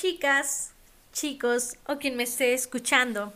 chicas, chicos o quien me esté escuchando.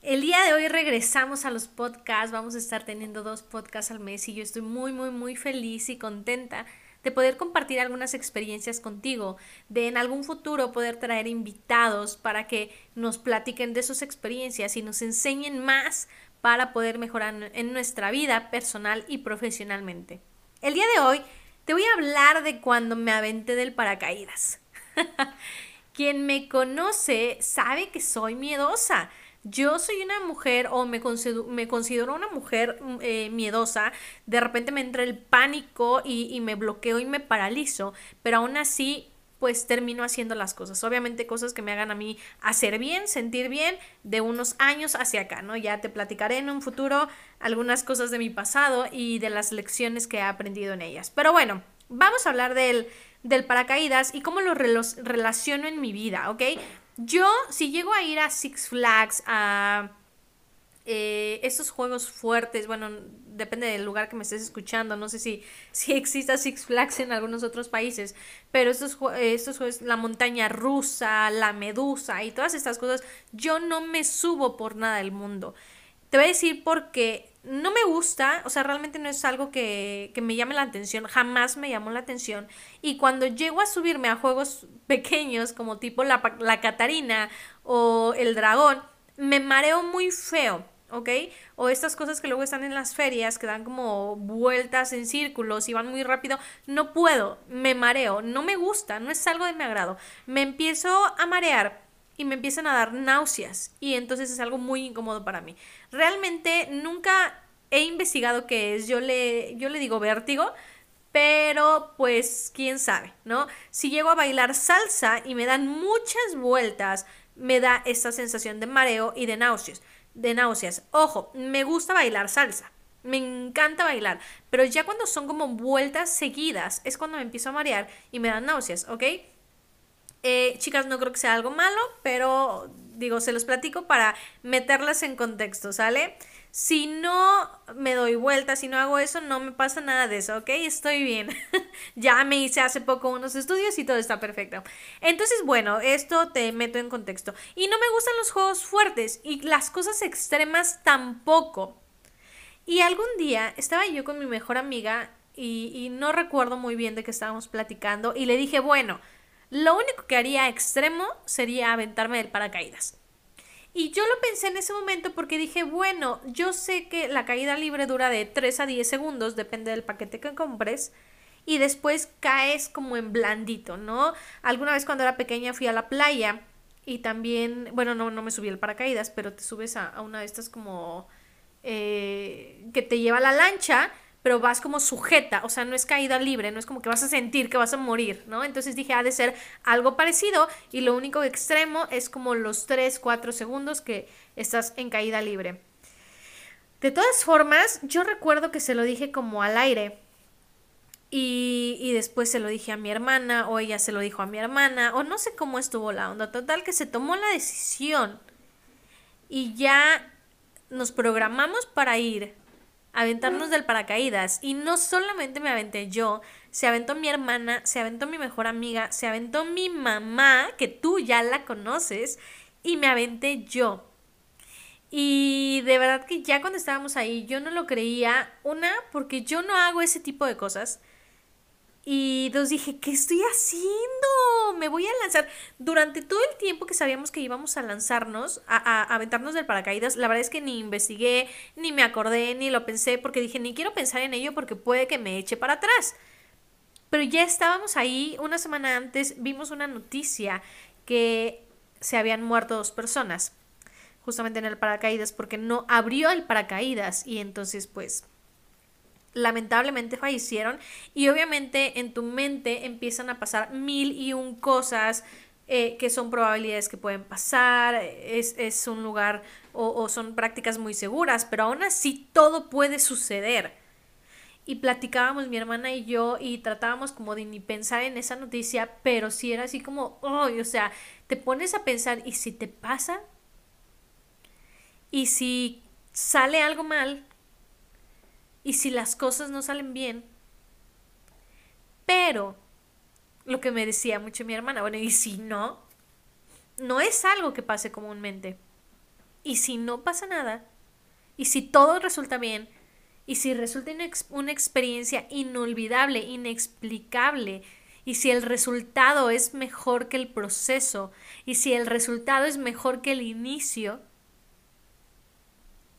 El día de hoy regresamos a los podcasts, vamos a estar teniendo dos podcasts al mes y yo estoy muy, muy, muy feliz y contenta de poder compartir algunas experiencias contigo, de en algún futuro poder traer invitados para que nos platiquen de sus experiencias y nos enseñen más para poder mejorar en nuestra vida personal y profesionalmente. El día de hoy te voy a hablar de cuando me aventé del paracaídas. Quien me conoce sabe que soy miedosa. Yo soy una mujer o me considero, me considero una mujer mm, eh, miedosa. De repente me entra el pánico y, y me bloqueo y me paralizo, pero aún así pues termino haciendo las cosas. Obviamente cosas que me hagan a mí hacer bien, sentir bien de unos años hacia acá, ¿no? Ya te platicaré en un futuro algunas cosas de mi pasado y de las lecciones que he aprendido en ellas. Pero bueno, vamos a hablar del del paracaídas y cómo lo relaciono en mi vida, ¿ok? Yo, si llego a ir a Six Flags, a eh, estos juegos fuertes, bueno, depende del lugar que me estés escuchando, no sé si, si exista Six Flags en algunos otros países, pero estos, estos juegos, la montaña rusa, la medusa y todas estas cosas, yo no me subo por nada del mundo. Te voy a decir porque no me gusta, o sea, realmente no es algo que, me llame la atención, jamás me llamó la atención. Y cuando llego a subirme a juegos pequeños, como tipo la, la Catarina o el dragón, me mareo muy feo. ¿ok? O estas cosas que luego están en las ferias, que dan como vueltas en círculos y van muy rápido, no puedo, me mareo, no me gusta, no es algo de mi agrado. Me empiezo a marear y me empiezan a dar náuseas y entonces es algo muy incómodo para mí. Realmente nunca he investigado qué es, yo le, yo le digo vértigo, pero pues quién sabe, ¿no? Si llego a bailar salsa y me dan muchas vueltas, me da esta sensación de mareo y de náuseas. De náuseas. Ojo, me gusta bailar salsa. Me encanta bailar, pero ya cuando son como vueltas seguidas es cuando me empiezo a marear y me dan náuseas, ¿ok? Eh, chicas, no creo que sea algo malo, pero digo, se los platico para meterlas en contexto, ¿sale? Si no me doy vuelta, si no hago eso, no me pasa nada de eso, ¿ok? Estoy bien. ya me hice hace poco unos estudios y todo está perfecto. Entonces, bueno, esto te meto en contexto. Y no me gustan los juegos fuertes y las cosas extremas tampoco. Y algún día estaba yo con mi mejor amiga y, y no recuerdo muy bien de qué estábamos platicando y le dije, bueno, lo único que haría extremo sería aventarme del paracaídas. Y yo lo pensé en ese momento porque dije, bueno, yo sé que la caída libre dura de 3 a 10 segundos, depende del paquete que compres, y después caes como en blandito, ¿no? Alguna vez cuando era pequeña fui a la playa y también, bueno, no, no me subí al paracaídas, pero te subes a, una de estas como eh, que te lleva la lancha pero vas como sujeta, o sea, no es caída libre, no es como que vas a sentir que vas a morir, ¿no? Entonces dije, ha de ser algo parecido y lo único extremo es como los 3, 4 segundos que estás en caída libre. De todas formas, yo recuerdo que se lo dije como al aire. Y, y, después se lo dije a mi hermana, o ella se lo dijo a mi hermana, o no sé cómo estuvo la onda. Total que se tomó la decisión y ya nos programamos para ir aventarnos del paracaídas. Y no solamente me aventé yo, se aventó mi hermana, se aventó mi mejor amiga, se aventó mi mamá, que tú ya la conoces, y me aventé yo. Y de verdad que ya cuando estábamos ahí yo no lo creía, una, porque yo no hago ese tipo de cosas. Y dos dije, ¿qué estoy haciendo? Me voy a lanzar. Durante todo el tiempo que sabíamos que íbamos a lanzarnos, a, a, aventarnos del paracaídas, la verdad es que ni investigué, ni me acordé, ni lo pensé, porque dije, ni quiero pensar en ello porque puede que me eche para atrás. Pero ya estábamos ahí, una semana antes vimos una noticia que se habían muerto dos personas, justamente en el paracaídas, porque no abrió el paracaídas y entonces pues lamentablemente fallecieron y obviamente en tu mente empiezan a pasar mil y un cosas eh, que son probabilidades que pueden pasar, es, es un lugar o, o, son prácticas muy seguras, pero aún así todo puede suceder. Y platicábamos mi hermana y yo y tratábamos como de ni pensar en esa noticia, pero si era así como, oh, o sea, te pones a pensar, ¿y si te pasa? ¿Y si sale algo mal? Y si las cosas no salen bien. Pero, lo que me decía mucho mi hermana, bueno, ¿y si no? no es algo que pase comúnmente. Y si no pasa nada, y si todo resulta bien, y si resulta una experiencia inolvidable, inexplicable, y si el resultado es mejor que el proceso, y si el resultado es mejor que el inicio,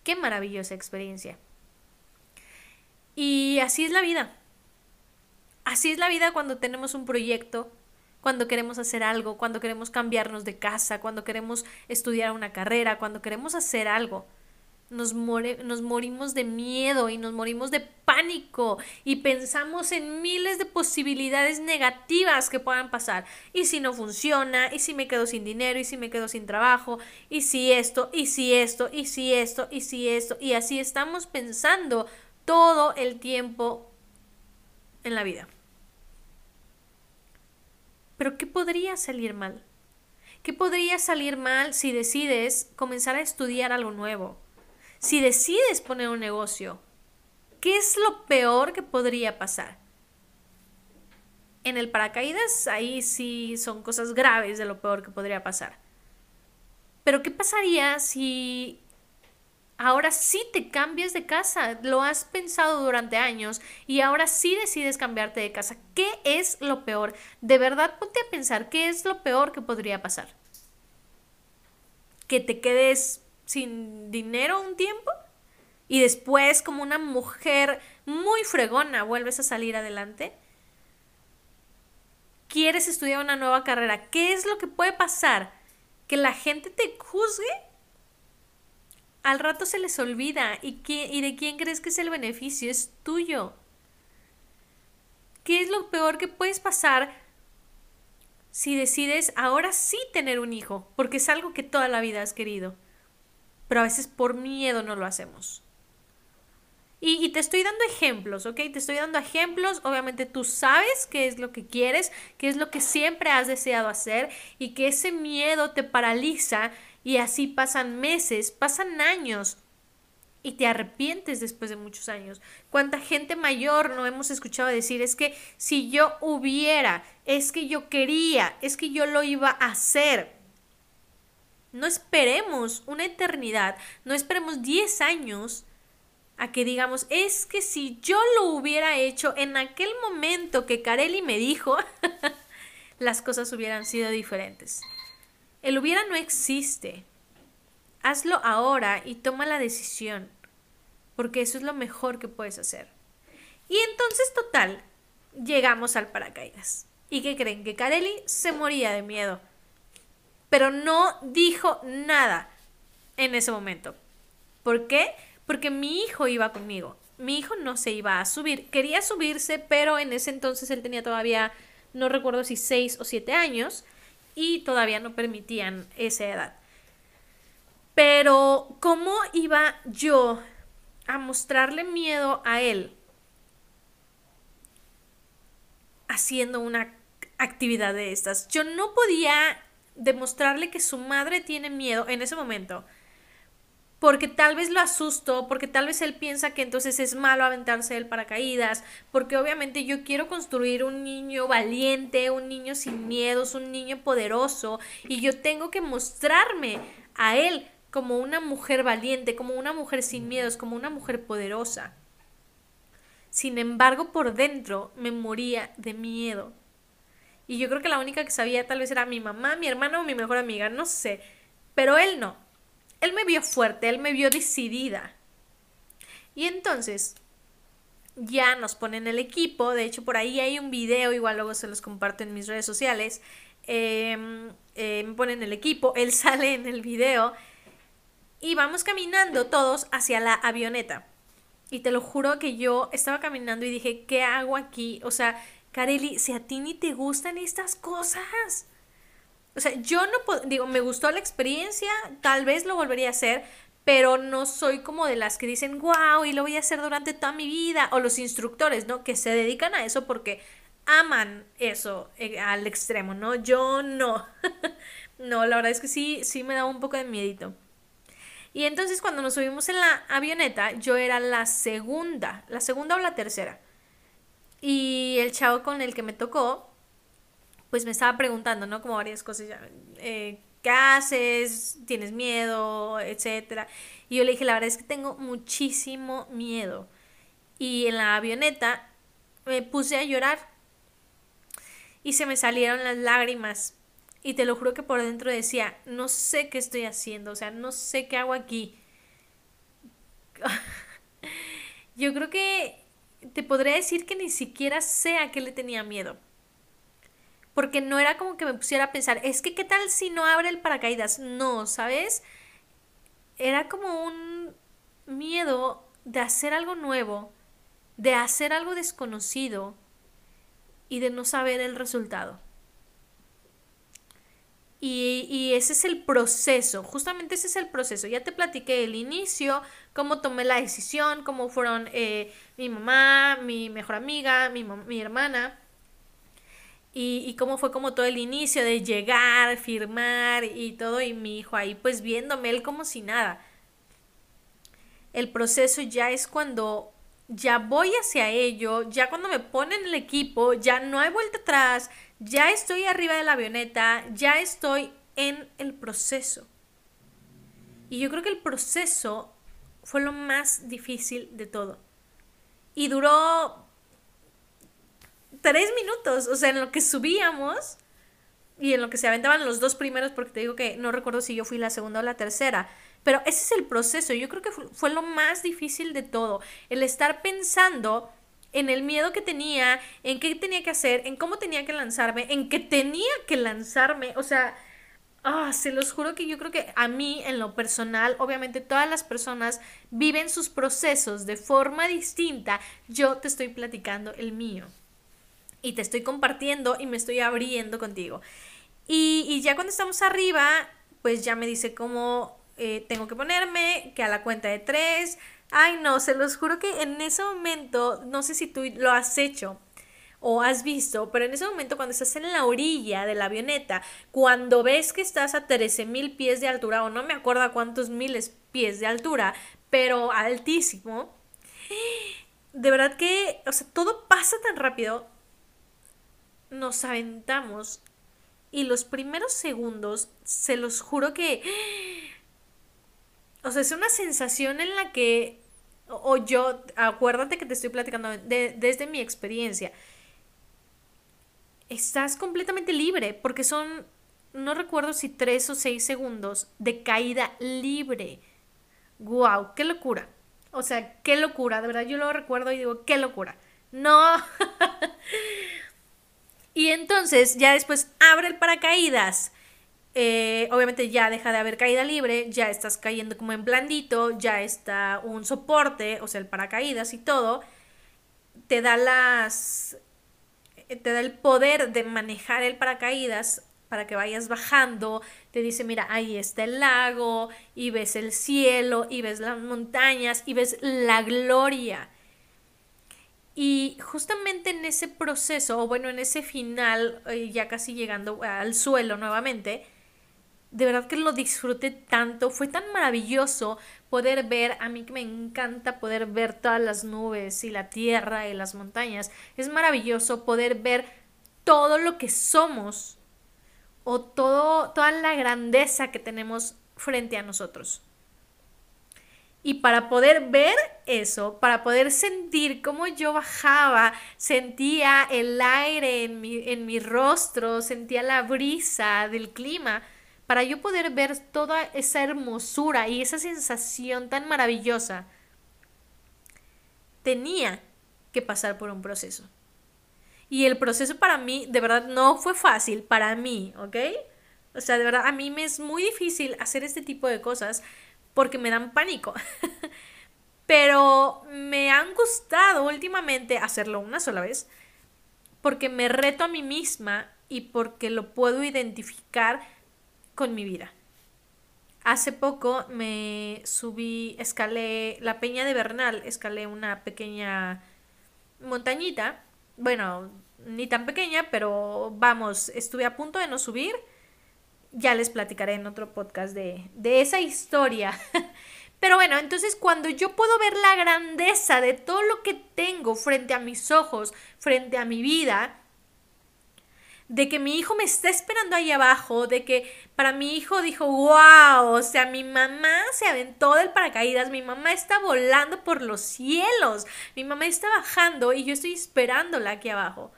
qué maravillosa experiencia. Y así es la vida. Así es la vida cuando tenemos un proyecto, cuando queremos hacer algo, cuando queremos cambiarnos de casa, cuando queremos estudiar una carrera, cuando queremos hacer algo nos, nos morimos de miedo y nos morimos de pánico y pensamos en miles de posibilidades negativas que puedan pasar. Y si no funciona, y si me quedo sin dinero, y si me quedo sin trabajo, y si esto, y si esto, y si esto, y si esto, y así estamos pensando todo el tiempo en la vida. Pero ¿qué podría salir mal? ¿Qué podría salir mal si decides comenzar a estudiar algo nuevo? si decides poner un negocio, ¿qué es lo peor que podría pasar? En el paracaídas, ahí sí son cosas graves de lo peor que podría pasar. Pero ¿qué pasaría si ahora sí te cambias de casa? Lo has pensado durante años y ahora sí decides cambiarte de casa. ¿Qué es lo peor? De verdad, ponte a pensar, ¿qué es lo peor que podría pasar? Que te quedes sin dinero un tiempo y después como una mujer muy fregona vuelves a salir adelante? ¿Quieres estudiar una nueva carrera? ¿Qué es lo que puede pasar? ¿Que la gente te juzgue? Al rato se les olvida. ¿Y, ¿Y de quién crees que es el beneficio? Es tuyo. ¿Qué es lo peor que puedes pasar si decides ahora sí tener un hijo? Porque es algo que toda la vida has querido pero a veces por miedo no lo hacemos. Y, te estoy dando ejemplos, ¿ok? Te estoy dando ejemplos. Obviamente tú sabes qué es lo que quieres, qué es lo que siempre has deseado hacer y que ese miedo te paraliza y así pasan meses, pasan años y te arrepientes después de muchos años. ¿Cuánta gente mayor no hemos escuchado decir es que si yo hubiera, es que yo quería, es que yo lo iba a hacer? No esperemos una eternidad, no esperemos 10 años a que digamos, es que si yo lo hubiera hecho en aquel momento que Carelli me dijo, las cosas hubieran sido diferentes. El hubiera no existe. Hazlo ahora y toma la decisión, porque eso es lo mejor que puedes hacer. Y entonces, total, llegamos al paracaídas. ¿Y qué creen? Que Carelli se moría de miedo pero no dijo nada en ese momento. ¿Por qué? Porque mi hijo iba conmigo. Mi hijo no se iba a subir. Quería subirse, pero en ese entonces él tenía todavía, no recuerdo si seis o siete años, y todavía no permitían esa edad. Pero, ¿cómo iba yo a mostrarle miedo a él haciendo una actividad de estas? Yo no podía demostrarle que su madre tiene miedo en ese momento. Porque tal vez lo asustó, porque tal vez él piensa que entonces es malo aventarse el paracaídas, porque obviamente yo quiero construir un niño valiente, un niño sin miedos, un niño poderoso, y yo tengo que mostrarme a él como una mujer valiente, como una mujer sin miedos, como una mujer poderosa. Sin embargo, por dentro me moría de miedo. Y yo creo que la única que sabía tal vez era mi mamá, mi hermano o mi mejor amiga, no sé. Pero él no. Él me vio fuerte, él me vio decidida. Y entonces ya nos ponen el equipo. De hecho, por ahí hay un video, igual luego se los comparto en mis redes sociales. Em, eh, me ponen el equipo, él sale en el video. Y vamos caminando todos hacia la avioneta. Y te lo juro que yo estaba caminando y dije, ¿qué hago aquí? O sea, Kareli, si a ti ni te gustan estas cosas. O sea, yo no digo, me gustó la experiencia, tal vez lo volvería a hacer, pero no soy como de las que dicen, wow, y lo voy a hacer durante toda mi vida. O los instructores, ¿no? Que se dedican a eso porque aman eso eh, al extremo, ¿no? Yo no. no, la verdad es que sí, sí me da un poco de miedito. Y entonces cuando nos subimos en la avioneta, yo era la segunda, la segunda o la tercera. Y el chavo con el que me tocó, pues me estaba preguntando, ¿no? Como varias cosas, eh, ¿qué haces? ¿Tienes miedo? Etcétera. Y yo le dije, la verdad es que tengo muchísimo miedo. Y en la avioneta me puse a llorar. Y se me salieron las lágrimas. Y te lo juro que por dentro decía, no sé qué estoy haciendo, o sea, no sé qué hago aquí. Yo creo que te podría decir que ni siquiera sé a qué le tenía miedo. Porque no era como que me pusiera a pensar, es que qué tal si no abre el paracaídas. No, ¿sabes? Era como un miedo de hacer algo nuevo, de hacer algo desconocido y de no saber el resultado. Y, ese es el proceso, justamente ese es el proceso. Ya te platiqué el inicio, cómo tomé la decisión, cómo fueron eh, mi mamá, mi mejor amiga, mi, mi hermana. Y, y, cómo fue como todo el inicio de llegar, firmar y todo, y mi hijo ahí pues viéndome él como si nada. El proceso ya es cuando ya voy hacia ello, ya cuando me ponen el equipo, ya no hay vuelta atrás, ya estoy arriba de la avioneta, ya estoy en el proceso. Y yo creo que el proceso fue lo más difícil de todo. Y duró tres minutos, o sea, en lo que subíamos y en lo que se aventaban los dos primeros, porque te digo que no recuerdo si yo fui la segunda o la tercera, pero ese es el proceso, yo creo que fue lo más difícil de todo, el estar pensando en el miedo que tenía, en qué tenía que hacer, en cómo tenía que lanzarme, en que tenía que lanzarme, o sea, ah, se los juro que yo creo que a mí en lo personal, obviamente todas las personas viven sus procesos de forma distinta, yo te estoy platicando el mío y te estoy compartiendo y me estoy abriendo contigo. Y, y ya cuando estamos arriba, pues ya me dice cómo eh, tengo que ponerme, que a la cuenta de tres, Ay, no, se los juro que en ese momento, no sé si tú lo has hecho o has visto, pero en ese momento cuando estás en la orilla de la avioneta, cuando ves que estás a 13 mil pies de altura, o no me acuerdo a cuántos miles pies de altura, pero altísimo, de verdad que, o sea, todo pasa tan rápido, nos aventamos y los primeros segundos, se los juro que... O sea, es una sensación en la que o yo, acuérdate que te estoy platicando desde mi experiencia. Estás completamente libre porque son, no recuerdo si tres o seis segundos de caída libre. ¡Guau! ¡Qué locura! O sea, qué locura, de verdad yo lo recuerdo y digo, qué locura. No. y entonces ya después abre el paracaídas eh, obviamente ya deja de haber caída libre, ya estás cayendo como en blandito, ya está un soporte, o sea, el paracaídas y todo, te da las eh, te da el poder de manejar el paracaídas para que vayas bajando, te dice, mira, ahí está el lago, y ves el cielo, y ves las montañas, y ves la gloria. Y justamente en ese proceso, o bueno, en ese final, eh, ya casi llegando al suelo nuevamente, de verdad que lo disfruté tanto, fue tan maravilloso poder ver, a mí que me encanta poder ver todas las nubes y la tierra y las montañas, es maravilloso poder ver todo lo que somos o todo, toda la grandeza que tenemos frente a nosotros. Y para poder ver eso, para poder sentir cómo yo bajaba, sentía el aire en mi, en mi rostro, sentía la brisa del clima, para yo poder ver toda esa hermosura y esa sensación tan maravillosa, tenía que pasar por un proceso. Y el proceso para mí, de verdad, no fue fácil, para mí, ¿ok? O sea, de verdad, a mí me es muy difícil hacer este tipo de cosas porque me dan pánico. Pero me han gustado últimamente hacerlo una sola vez porque me reto a mí misma y porque lo puedo identificar con mi vida. Hace poco me subí, escalé la Peña de Bernal, escalé una pequeña montañita, bueno, ni tan pequeña, pero vamos, estuve a punto de no subir. Ya les platicaré en otro podcast de, de esa historia. Pero bueno, entonces cuando yo puedo ver la grandeza de todo lo que tengo frente a mis ojos, frente a mi vida, de que mi hijo me está esperando ahí abajo, de que para mi hijo dijo, wow, o sea, mi mamá se aventó del paracaídas, mi mamá está volando por los cielos, mi mamá está bajando y yo estoy esperándola aquí abajo.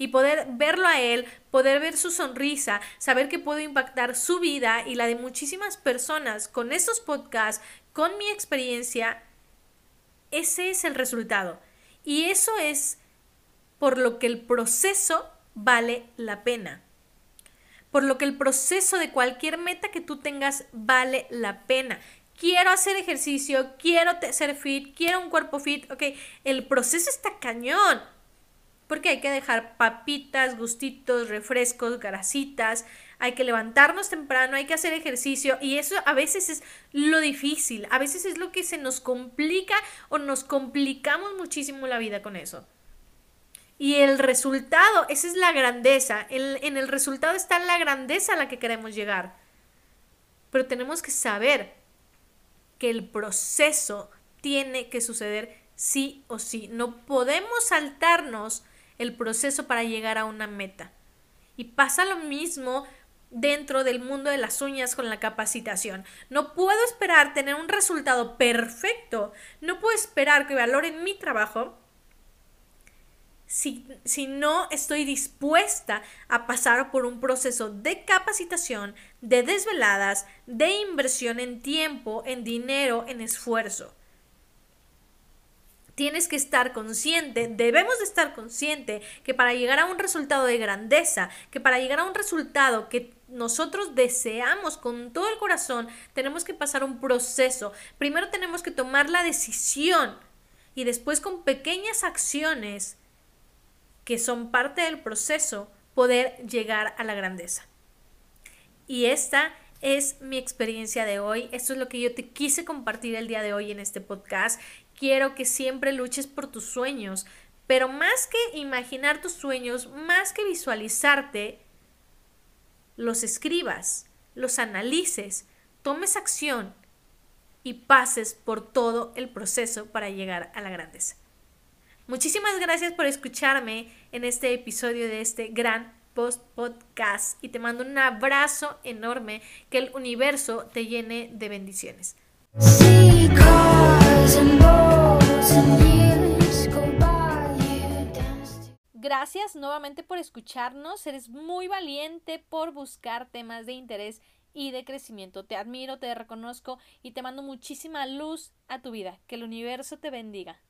Y poder verlo a él, poder ver su sonrisa, saber que puedo impactar su vida y la de muchísimas personas con estos podcasts, con mi experiencia, ese es el resultado. Y eso es por lo que el proceso vale la pena. Por lo que el proceso de cualquier meta que tú tengas vale la pena. Quiero hacer ejercicio, quiero ser fit, quiero un cuerpo fit. Ok, el proceso está cañón. Porque hay que dejar papitas, gustitos, refrescos, grasitas. Hay que levantarnos temprano, hay que hacer ejercicio. Y eso a veces es lo difícil. A veces es lo que se nos complica o nos complicamos muchísimo la vida con eso. Y el resultado, esa es la grandeza. En, en el resultado está la grandeza a la que queremos llegar. Pero tenemos que saber que el proceso tiene que suceder sí o sí. No podemos saltarnos el proceso para llegar a una meta. Y pasa lo mismo dentro del mundo de las uñas con la capacitación. No puedo esperar tener un resultado perfecto. No puedo esperar que valoren mi trabajo si, si, no estoy dispuesta a pasar por un proceso de capacitación, de desveladas, de inversión en tiempo, en dinero, en esfuerzo. Tienes que estar consciente, debemos de estar consciente que para llegar a un resultado de grandeza, que para llegar a un resultado que nosotros deseamos con todo el corazón, tenemos que pasar un proceso. Primero tenemos que tomar la decisión y después con pequeñas acciones que son parte del proceso, poder llegar a la grandeza. Y esta es mi experiencia de hoy. Esto es lo que yo te quise compartir el día de hoy en este podcast. Quiero que siempre luches por tus sueños, pero más que imaginar tus sueños, más que visualizarte, los escribas, los analices, tomes acción y pases por todo el proceso para llegar a la grandeza. Muchísimas gracias por escucharme en este episodio de este gran post podcast y te mando un abrazo enorme que el universo te llene de bendiciones. Gracias nuevamente por escucharnos. Eres muy valiente por buscar temas de interés y de crecimiento. Te admiro, te reconozco y te mando muchísima luz a tu vida. Que el universo te bendiga.